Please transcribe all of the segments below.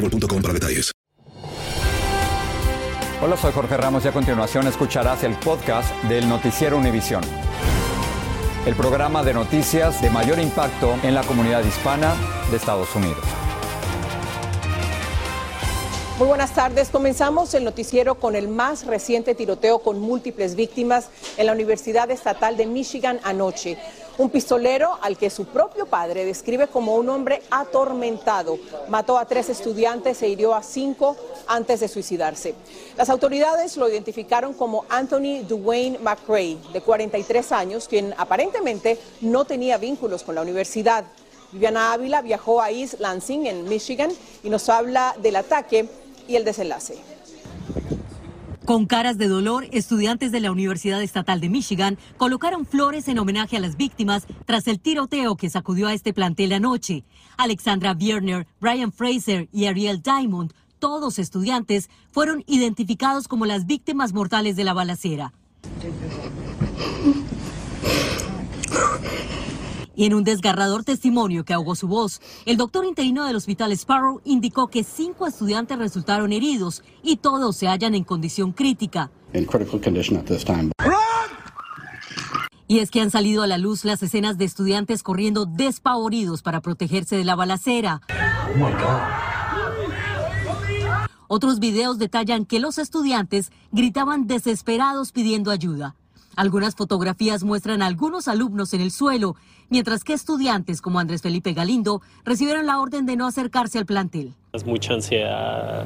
boostmobile.com para detalles. Hola, soy Jorge Ramos y a continuación escucharás el podcast del Noticiero Univisión. El programa de noticias de mayor impacto en la comunidad hispana de Estados Unidos. Muy buenas tardes. Comenzamos el noticiero con el más reciente tiroteo con múltiples víctimas en la Universidad Estatal de Michigan anoche. Un pistolero al que su propio padre describe como un hombre atormentado mató a tres estudiantes e hirió a cinco antes de suicidarse. Las autoridades lo identificaron como Anthony Dwayne McRae, de 43 años, quien aparentemente no tenía vínculos con la universidad. Viviana Ávila viajó a East Lansing, en Michigan, y nos habla del ataque y el desenlace. Con caras de dolor, estudiantes de la Universidad Estatal de Michigan colocaron flores en homenaje a las víctimas tras el tiroteo que sacudió a este plantel anoche. Alexandra Bierner, Brian Fraser y Ariel Diamond, todos estudiantes, fueron identificados como las víctimas mortales de la balacera. Y en un desgarrador testimonio que ahogó su voz, el doctor interino del Hospital Sparrow indicó que cinco estudiantes resultaron heridos y todos se hallan en condición crítica. Y es que han salido a la luz las escenas de estudiantes corriendo despavoridos para protegerse de la balacera. Otros videos detallan que los estudiantes gritaban desesperados pidiendo ayuda. Algunas fotografías muestran a algunos alumnos en el suelo, mientras que estudiantes como Andrés Felipe Galindo recibieron la orden de no acercarse al plantel. Es mucha ansiedad,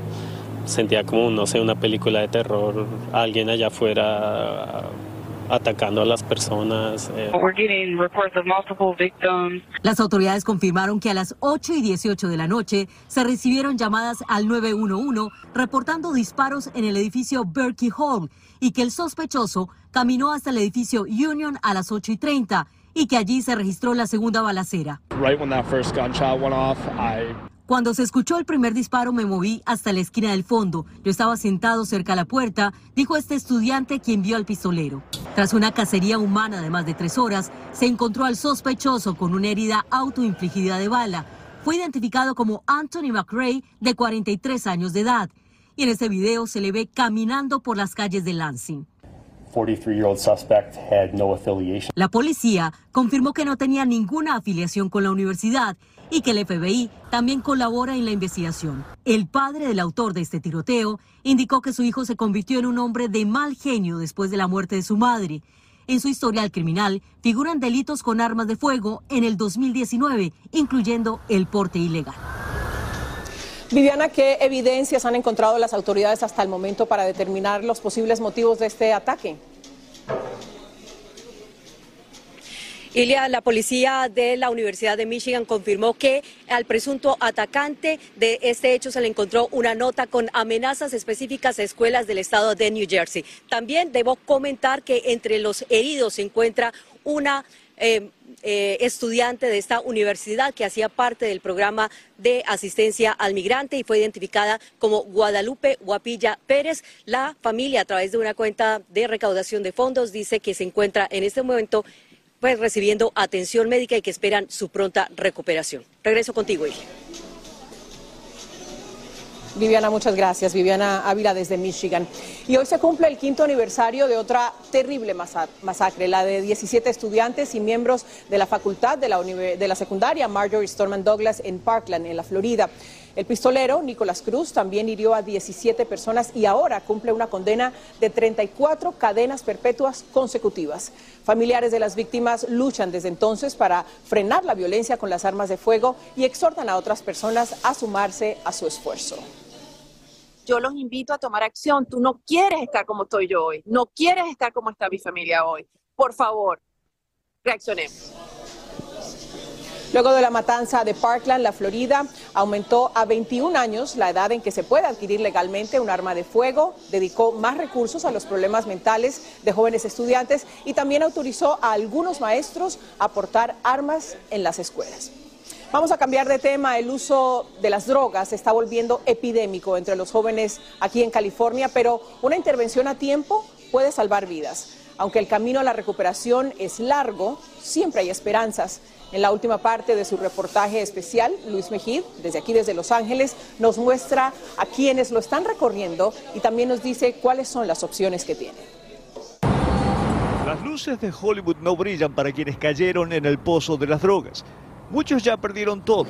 sentía como, no sé, una película de terror, alguien allá afuera atacando a las personas. eh. Las autoridades confirmaron que a las 8 y 18 de la noche se recibieron llamadas al 911 reportando disparos en el edificio Berkey Hall y que el sospechoso caminó hasta el edificio Union a las 8 y 30 y que allí se registró la segunda balacera. Right when that first gunshot went off, I Cuando se escuchó el primer disparo me moví hasta la esquina del fondo. Yo estaba sentado cerca a la puerta, dijo este estudiante quien vio al pistolero. Tras una cacería humana de más de tres horas, se encontró al sospechoso con una herida autoinfligida de bala. Fue identificado como Anthony McRae, de 43 años de edad. Y en este video se le ve caminando por las calles de Lansing. La policía confirmó que no tenía ninguna afiliación con la universidad y que el FBI también colabora en la investigación. El padre del autor de este tiroteo indicó que su hijo se convirtió en un hombre de mal genio después de la muerte de su madre. En su historial criminal figuran delitos con armas de fuego en el 2019, incluyendo el porte ilegal. Viviana, ¿qué evidencias han encontrado las autoridades hasta el momento para determinar los posibles motivos de este ataque? Ilia, la policía de la Universidad de Michigan confirmó que al presunto atacante de este hecho se le encontró una nota con amenazas específicas a escuelas del estado de New Jersey. También debo comentar que entre los heridos se encuentra una eh, eh, estudiante de esta universidad que hacía parte del programa de asistencia al migrante y fue identificada como Guadalupe Guapilla Pérez. La familia, a través de una cuenta de recaudación de fondos, dice que se encuentra en este momento pues recibiendo atención médica y que esperan su pronta recuperación. Regreso contigo. Viviana, muchas gracias. Viviana Ávila desde Michigan. Y hoy se cumple el quinto aniversario de otra terrible masacre, la de 17 estudiantes y miembros de la facultad de la, de la secundaria Marjorie Stoneman Douglas en Parkland, en la Florida. El pistolero, Nicolás Cruz, también hirió a 17 personas y ahora cumple una condena de 34 cadenas perpetuas consecutivas. Familiares de las víctimas luchan desde entonces para frenar la violencia con las armas de fuego y exhortan a otras personas a sumarse a su esfuerzo yo los invito a tomar acción. Tú no quieres estar como estoy yo hoy, no quieres estar como está mi familia hoy. Por favor, reaccionemos. Luego de la matanza de Parkland, la Florida, aumentó a 21 años la edad en que se puede adquirir legalmente un arma de fuego, dedicó más recursos a los problemas mentales de jóvenes estudiantes y también autorizó a algunos maestros a portar armas en las escuelas. Vamos a cambiar de tema. El uso de las drogas se está volviendo epidémico entre los jóvenes aquí en California, pero una intervención a tiempo puede salvar vidas. Aunque el camino a la recuperación es largo, siempre hay esperanzas. En la última parte de su reportaje especial, Luis Mejid, desde aquí, desde Los Ángeles, nos muestra a quienes lo están recorriendo y también nos dice cuáles son las opciones que tienen. Las luces de Hollywood no brillan para quienes cayeron en el pozo de las drogas. Muchos ya perdieron todo.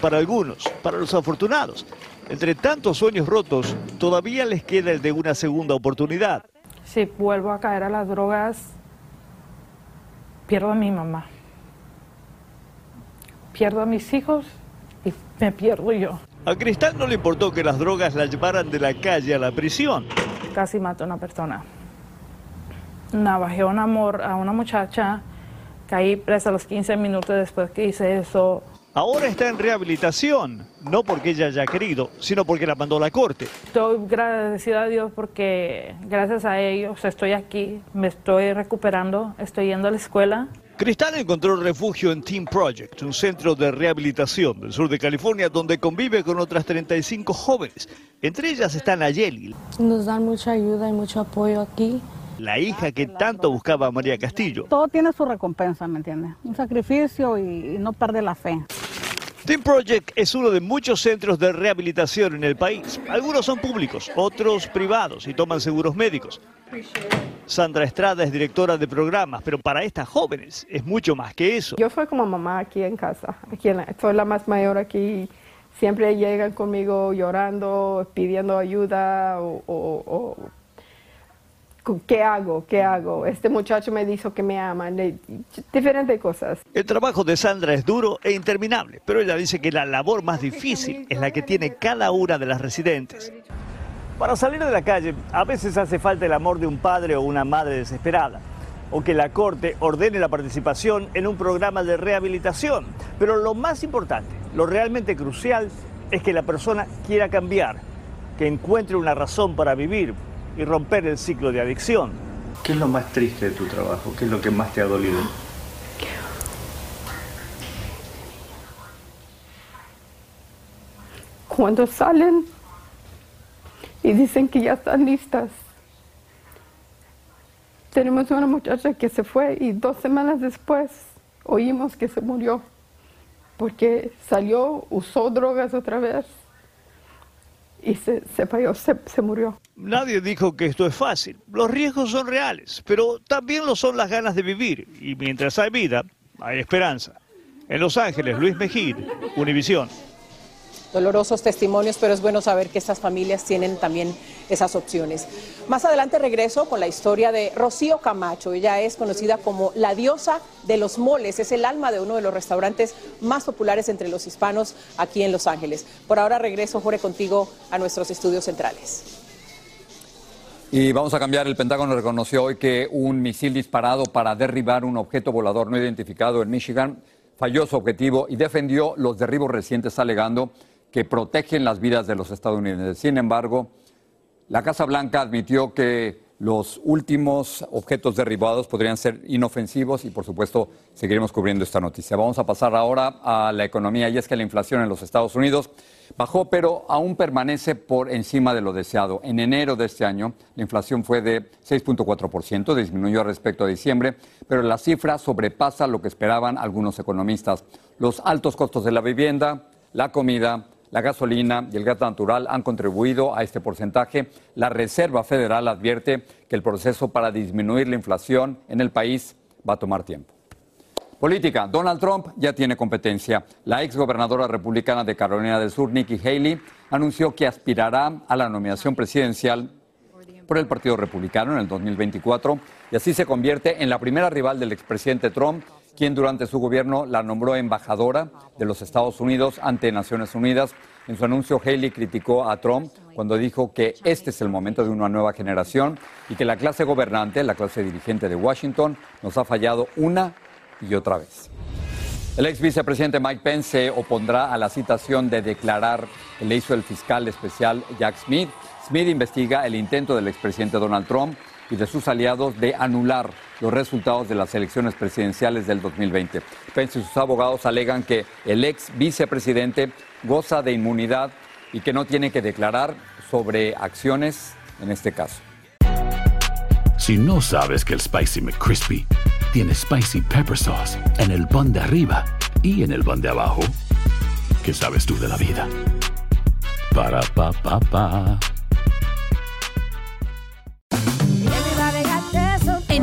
Para algunos, para los afortunados, entre tantos sueños rotos, todavía les queda el de una segunda oportunidad. Si vuelvo a caer a las drogas, pierdo a mi mamá. Pierdo a mis hijos y me pierdo yo. A Cristal no le importó que las drogas la llevaran de la calle a la prisión. Casi mató a una persona. Navajé un amor a una muchacha Caí presa a los 15 minutos después que hice eso. Ahora está en rehabilitación, no porque ella haya querido, sino porque la mandó a la corte. Estoy agradecida a Dios porque gracias a ellos estoy aquí, me estoy recuperando, estoy yendo a la escuela. Cristal encontró refugio en Team Project, un centro de rehabilitación del sur de California donde convive con otras 35 jóvenes. Entre ellas está Nayeli. Nos dan mucha ayuda y mucho apoyo aquí la hija que tanto buscaba María Castillo. Todo tiene su recompensa, ¿me entiendes? Un sacrificio y, no perder la fe. Team Project es uno de muchos centros de rehabilitación en el país. Algunos son públicos, otros privados y toman seguros médicos. Sandra Estrada es directora de programas, pero para estas jóvenes es mucho más que eso. Yo soy como mamá aquí en casa, aquí soy la más mayor aquí. Siempre llegan conmigo llorando, pidiendo ayuda o ¿Qué hago? ¿Qué hago? Este muchacho me dijo que me ama, diferentes cosas. El trabajo de Sandra es duro e interminable, pero ella dice que la labor más difícil es la que tiene cada una de las residentes. Para salir de la calle, a veces hace falta el amor de un padre o una madre desesperada, o que la corte ordene la participación en un programa de rehabilitación. Pero lo más importante, lo realmente crucial, es que la persona quiera cambiar, que encuentre una razón para vivir, y romper el ciclo de adicción. ¿Qué es lo más triste de tu trabajo? ¿Qué es lo que más te ha dolido? Cuando salen y dicen que ya están listas. Tenemos una muchacha que se fue y dos semanas después oímos que se murió porque salió, usó drogas otra vez y se, se falló, se, se, murió. Nadie dijo que esto es fácil. Los riesgos son reales, pero también lo son las ganas de vivir. Y mientras hay vida, hay esperanza. En Los Ángeles, Luis Mejid, Univisión dolorosos testimonios, pero es bueno saber que estas familias tienen también esas opciones. Más adelante regreso con la historia de Rocío Camacho. Ella es conocida como la diosa de los moles. Es el alma de uno de los restaurantes más populares entre los hispanos aquí en Los Ángeles. Por ahora regreso, Jorge, contigo a nuestros estudios centrales. Y vamos a cambiar. El Pentágono reconoció hoy que un misil disparado para derribar un objeto volador no identificado en Michigan falló su objetivo y defendió los derribos recientes alegando que protegen las vidas de los estadounidenses. Sin embargo, la Casa Blanca admitió que los últimos objetos derribados podrían ser inofensivos y por supuesto seguiremos cubriendo esta noticia. Vamos a pasar ahora a la economía y es que la inflación en los Estados Unidos bajó pero aún permanece por encima de lo deseado. En enero de este año la inflación fue de 6.4%, disminuyó respecto a diciembre, pero la cifra sobrepasa lo que esperaban algunos economistas. Los altos costos de la vivienda, la comida, La gasolina y el gas natural han contribuido a este porcentaje. La Reserva Federal advierte que el proceso para disminuir la inflación en el país va a tomar tiempo. Política. Donald Trump ya tiene competencia. La exgobernadora republicana de Carolina del Sur, Nikki Haley, anunció que aspirará a la nominación presidencial por el Partido Republicano en el 2024 y así se convierte en la primera rival del expresidente Trump, quien durante su gobierno la nombró embajadora de los Estados Unidos ante Naciones Unidas. En su anuncio, Haley criticó a Trump cuando dijo que este es el momento de una nueva generación y que la clase gobernante, la clase dirigente de Washington, nos ha fallado una y otra vez. El ex vicepresidente Mike Pence se opondrá a la citación de declarar le hizo el fiscal especial Jack Smith. Smith investiga el intento del expresidente Donald Trump y de sus aliados de anular los resultados de las elecciones presidenciales del 2020. Pence y sus abogados alegan que el ex vicepresidente goza de inmunidad y que no tiene que declarar sobre acciones en este caso. Si no sabes que el Spicy McCrispy tiene Spicy Pepper Sauce en el pan de arriba y en el pan de abajo, ¿qué sabes tú de la vida? Para, pa, pa.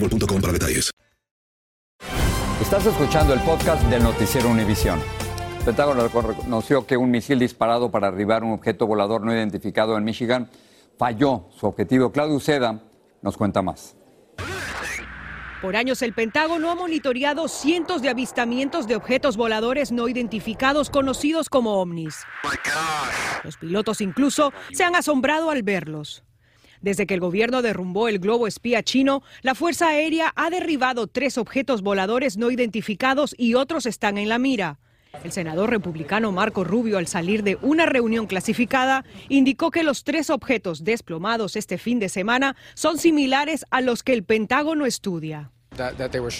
boostmobile.com para detalles. Estás escuchando el podcast del Noticiero Univisión. El Pentágono reconoció que un misil disparado para arribar un objeto volador no identificado en Michigan falló su objetivo. Claudio Seda nos cuenta más. Por años el Pentágono ha monitoreado cientos de avistamientos de objetos voladores no identificados conocidos como ovnis. Los pilotos incluso se han asombrado al verlos. Desde que el gobierno derrumbó el globo espía chino, la Fuerza Aérea ha derribado tres objetos voladores no identificados y otros están en la mira. El senador republicano Marco Rubio, al salir de una reunión clasificada, indicó que los tres objetos desplomados este fin de semana son similares a los que el Pentágono estudia.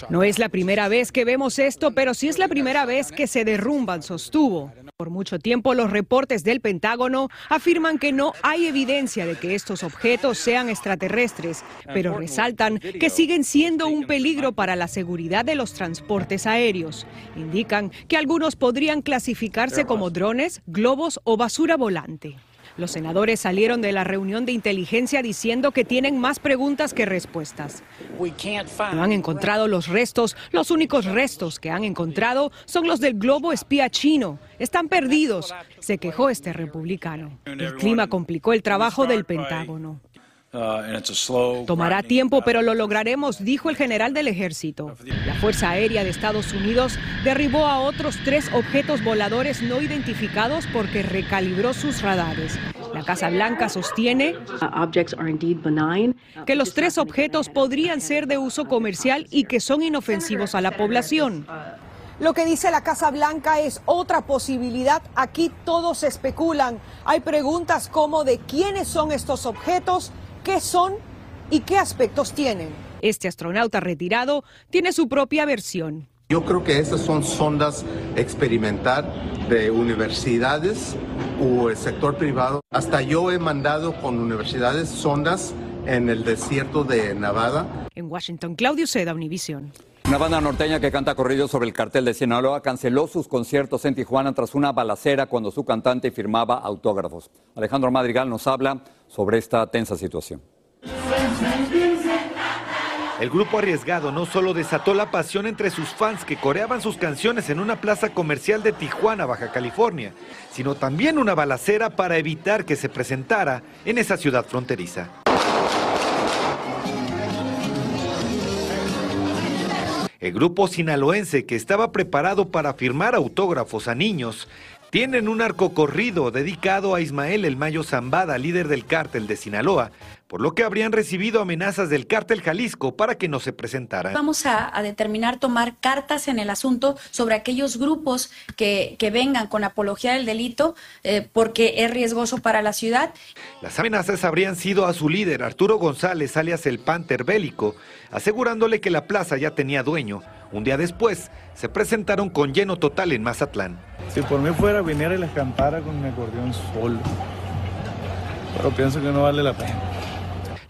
No es la primera vez que vemos esto, pero sí es la primera vez que se derrumban, sostuvo. Por mucho tiempo los reportes del Pentágono afirman que no hay evidencia de que estos objetos sean extraterrestres, pero resaltan que siguen siendo un peligro para la seguridad de los transportes aéreos. Indican que algunos podrían clasificarse como drones, globos o basura volante. Los senadores salieron de la reunión de inteligencia diciendo que tienen más preguntas que respuestas. No han encontrado los restos. Los únicos restos que han encontrado son los del globo espía chino. Están perdidos, se quejó este republicano. El clima complicó el trabajo del Pentágono. Tomará tiempo, pero lo lograremos, dijo el general del ejército. La Fuerza Aérea de Estados Unidos derribó a otros tres objetos voladores no identificados porque recalibró sus radares. La Casa Blanca sostiene que los tres objetos podrían ser de uso comercial y que son inofensivos a la población. Lo que dice la Casa Blanca es otra posibilidad. Aquí todos especulan. Hay preguntas como de quiénes son estos objetos, qué son y qué aspectos tienen. Este astronauta retirado tiene su propia versión. Yo creo que estas son sondas experimental de universidades o el sector privado. Hasta yo he mandado con universidades sondas en el desierto de Nevada. En Washington, Claudio Seda, Univision. Una banda norteña que canta corridos sobre el cartel de Sinaloa canceló sus conciertos en Tijuana tras una balacera cuando su cantante firmaba autógrafos. Alejandro Madrigal nos habla sobre esta tensa situación. El grupo arriesgado no solo desató la pasión entre sus fans que coreaban sus canciones en una plaza comercial de Tijuana, Baja California, sino también una balacera para evitar que se presentara en esa ciudad fronteriza. El grupo sinaloense que estaba preparado para firmar autógrafos a niños tienen un arco corrido dedicado a Ismael El Mayo Zambada, líder del cártel de Sinaloa, por lo que habrían recibido amenazas del cártel Jalisco para que no se presentaran. Vamos a, determinar tomar cartas en el asunto sobre aquellos grupos que, vengan con apología del delito eh, porque es riesgoso para la ciudad. Las amenazas habrían sido a su líder, Arturo González, alias el Panther Bélico, asegurándole que la plaza ya tenía dueño. Un día después, se presentaron con lleno total en Mazatlán. Si por mí fuera, viniera y les cantara con mi acordeón solo. Pero pienso que no vale la pena.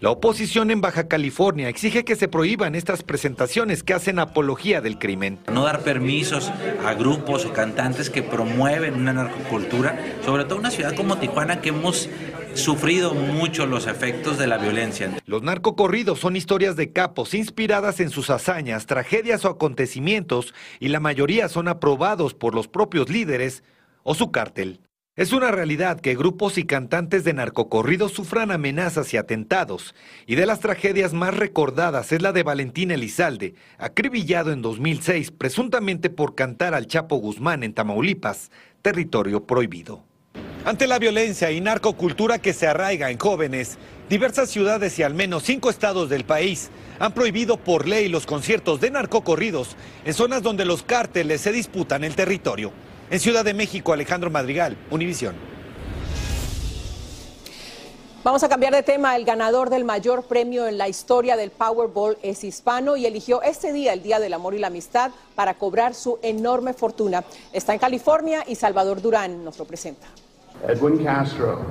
La oposición en Baja California exige que se prohíban estas presentaciones que hacen apología del crimen. No dar permisos a grupos o cantantes que promueven una narcocultura, sobre todo en una ciudad como Tijuana que hemos sufrido mucho los efectos de la violencia. Los narcocorridos son historias de capos inspiradas en sus hazañas, tragedias o acontecimientos y la mayoría son aprobados por los propios líderes o su cártel. Es una realidad que grupos y cantantes de narcocorridos sufran amenazas y atentados, y de las tragedias más recordadas es la de Valentín Elizalde, acribillado en 2006 presuntamente por cantar al Chapo Guzmán en Tamaulipas, territorio prohibido. Ante la violencia y narcocultura que se arraiga en jóvenes, diversas ciudades y al menos cinco estados del país han prohibido por ley los conciertos de narcocorridos en zonas donde los cárteles se disputan el territorio. En Ciudad de México, Alejandro Madrigal, Univisión. Vamos a cambiar de tema. El ganador del mayor premio en la historia del Powerball es hispano y eligió este día, el Día del Amor y la Amistad, para cobrar su enorme fortuna. Está en California y Salvador Durán nos lo presenta. Edwin Castro.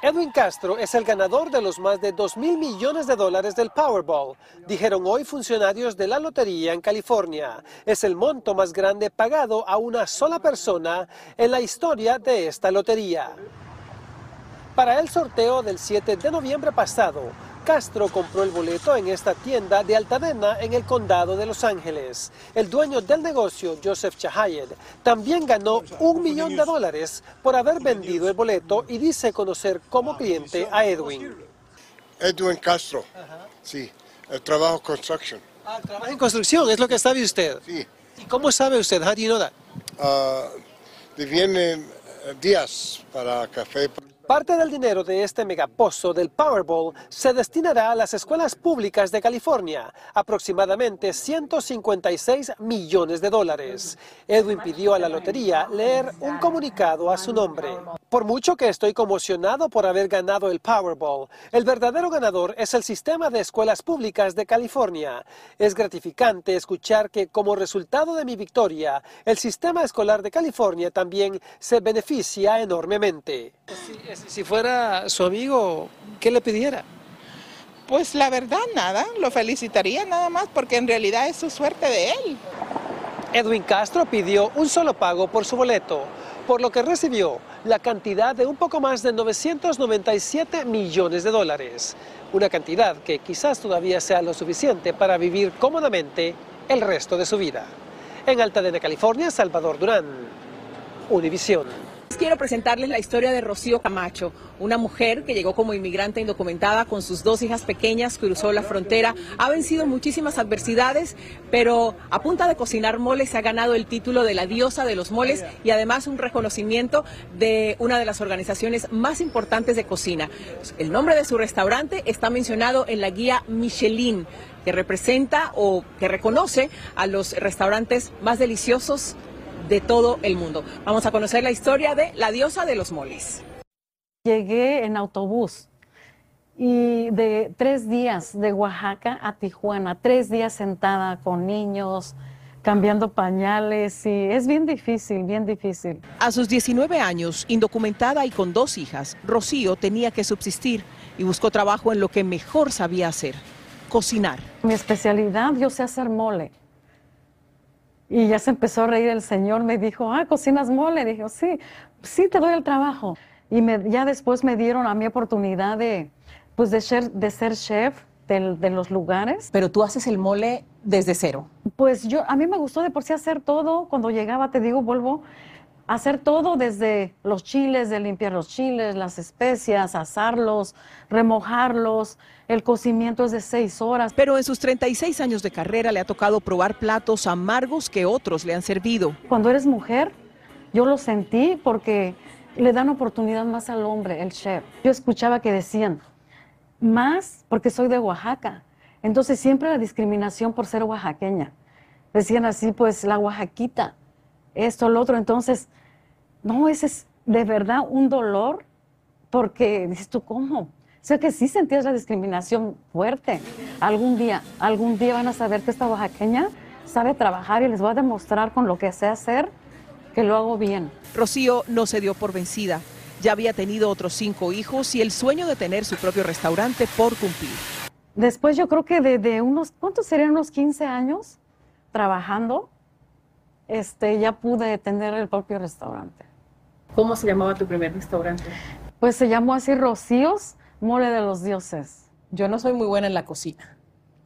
Edwin Castro es el ganador de los más de 2 mil millones de dólares del Powerball, dijeron hoy funcionarios de la lotería en California. Es el monto más grande pagado a una sola persona en la historia de esta lotería. Para el sorteo del 7 de noviembre pasado, Castro compró el boleto en esta tienda de Altadena en el condado de Los Ángeles. El dueño del negocio, Joseph Chahayed, también ganó un millón de dólares por haber vendido el boleto y dice conocer como cliente a Edwin. Edwin Castro, sí, el trabajo construction. Ah, trabajo en construcción, es lo que sabe usted. Sí. ¿Y cómo sabe usted? How do you know that? Uh, vienen días para café. Parte del dinero de este megapozo del Powerball se destinará a las escuelas públicas de California, aproximadamente 156 millones de dólares. Edwin pidió a la lotería leer un comunicado a su nombre. Por mucho que estoy conmocionado por haber ganado el Powerball, el verdadero ganador es el sistema de escuelas públicas de California. Es gratificante escuchar que como resultado de mi victoria, el sistema escolar de California también se beneficia enormemente si fuera su amigo, ¿qué le pidiera? Pues la verdad, nada, lo felicitaría nada más porque en realidad es su suerte de él. Edwin Castro pidió un solo pago por su boleto, por lo que recibió la cantidad de un poco más de 997 millones de dólares, una cantidad que quizás todavía sea lo suficiente para vivir cómodamente el resto de su vida. En Altadena, California, Salvador Durán, Univisión. Quiero presentarles la historia de Rocío Camacho, una mujer que llegó como inmigrante indocumentada con sus dos hijas pequeñas, cruzó la frontera, ha vencido muchísimas adversidades, pero a punta de cocinar moles se ha ganado el título de la diosa de los moles y además un reconocimiento de una de las organizaciones más importantes de cocina. El nombre de su restaurante está mencionado en la guía Michelin que representa o que reconoce a los restaurantes más deliciosos de todo el mundo. Vamos a conocer la historia de la diosa de los moles. Llegué en autobús y de tres días de Oaxaca a Tijuana, tres días sentada con niños, cambiando pañales y es bien difícil, bien difícil. A sus 19 años, indocumentada y con dos hijas, Rocío tenía que subsistir y buscó trabajo en lo que mejor sabía hacer, cocinar. Mi especialidad, yo sé hacer mole. Y ya se empezó a reír el señor, me dijo, ah, cocinas mole. Dijo, sí, sí te doy el trabajo. Y me, ya después me dieron a mi oportunidad de, pues de ser, de ser chef del- de los lugares. Pero tú haces el mole desde cero. Pues yo, a mí me gustó de por sí hacer todo. Cuando llegaba, te digo, vuelvo hacer todo desde los chiles, de limpiar los chiles, las especias, asarlos, remojarlos. El cocimiento es de seis horas. Pero en sus 36 años de carrera le ha tocado probar platos amargos que otros le han servido. Cuando eres mujer, yo lo sentí porque le dan oportunidad más al hombre, el chef. Yo escuchaba que decían, más porque soy de Oaxaca. Entonces siempre la discriminación por ser oaxaqueña. Decían así, pues la oaxaquita, esto, lo otro. Entonces, no, ese es de verdad un dolor porque dices tú, ¿cómo? O sea que sí sentías la discriminación fuerte. Algún día, algún día van a saber que esta oaxaqueña sabe trabajar y les voy a demostrar con lo que sé hacer que lo hago bien. Rocío no se dio por vencida. Ya había tenido otros cinco hijos y el sueño de tener su propio restaurante por cumplir. Después yo creo que de, de unos, ¿cuántos serían unos 15 años trabajando? Este, ya pude tener el propio restaurante. ¿Cómo se llamaba tu primer restaurante? Pues se llamó así Rocíos, Mole de los Dioses. Yo no soy muy buena en la cocina.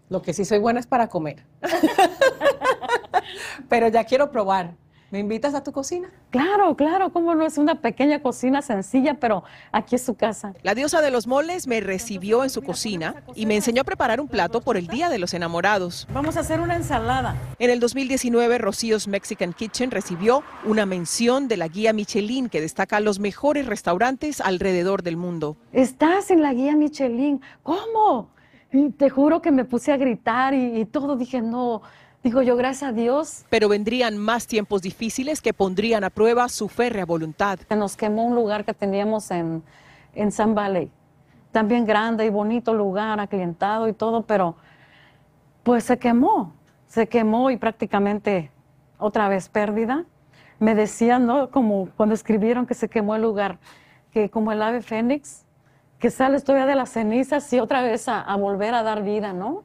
Lo que sí soy buena es para comer. Pero ya quiero probar. ¿Me invitas a tu cocina? Claro, claro, cómo no es una pequeña cocina sencilla, pero aquí es su casa. La diosa de los moles me recibió en su cocina y me enseñó a preparar un plato por el Día de los Enamorados. Vamos a hacer una ensalada. En el 2019, Rocío's Mexican Kitchen recibió una mención de la guía Michelin que destaca los mejores restaurantes alrededor del mundo. Estás en la guía Michelin. ¿Cómo? Te juro que me puse a gritar y, y todo. Dije, no. Digo yo, gracias a Dios. Pero vendrían más tiempos difíciles que pondrían a prueba su férrea voluntad. Se nos quemó un lugar que teníamos en, en San Valley. También grande y bonito lugar, aclientado y todo, pero pues se quemó. Se quemó y prácticamente otra vez pérdida. Me decían, ¿no? Como cuando escribieron que se quemó el lugar, que como el ave fénix, que sales todavía de las cenizas y otra vez a, a volver a dar vida, ¿no?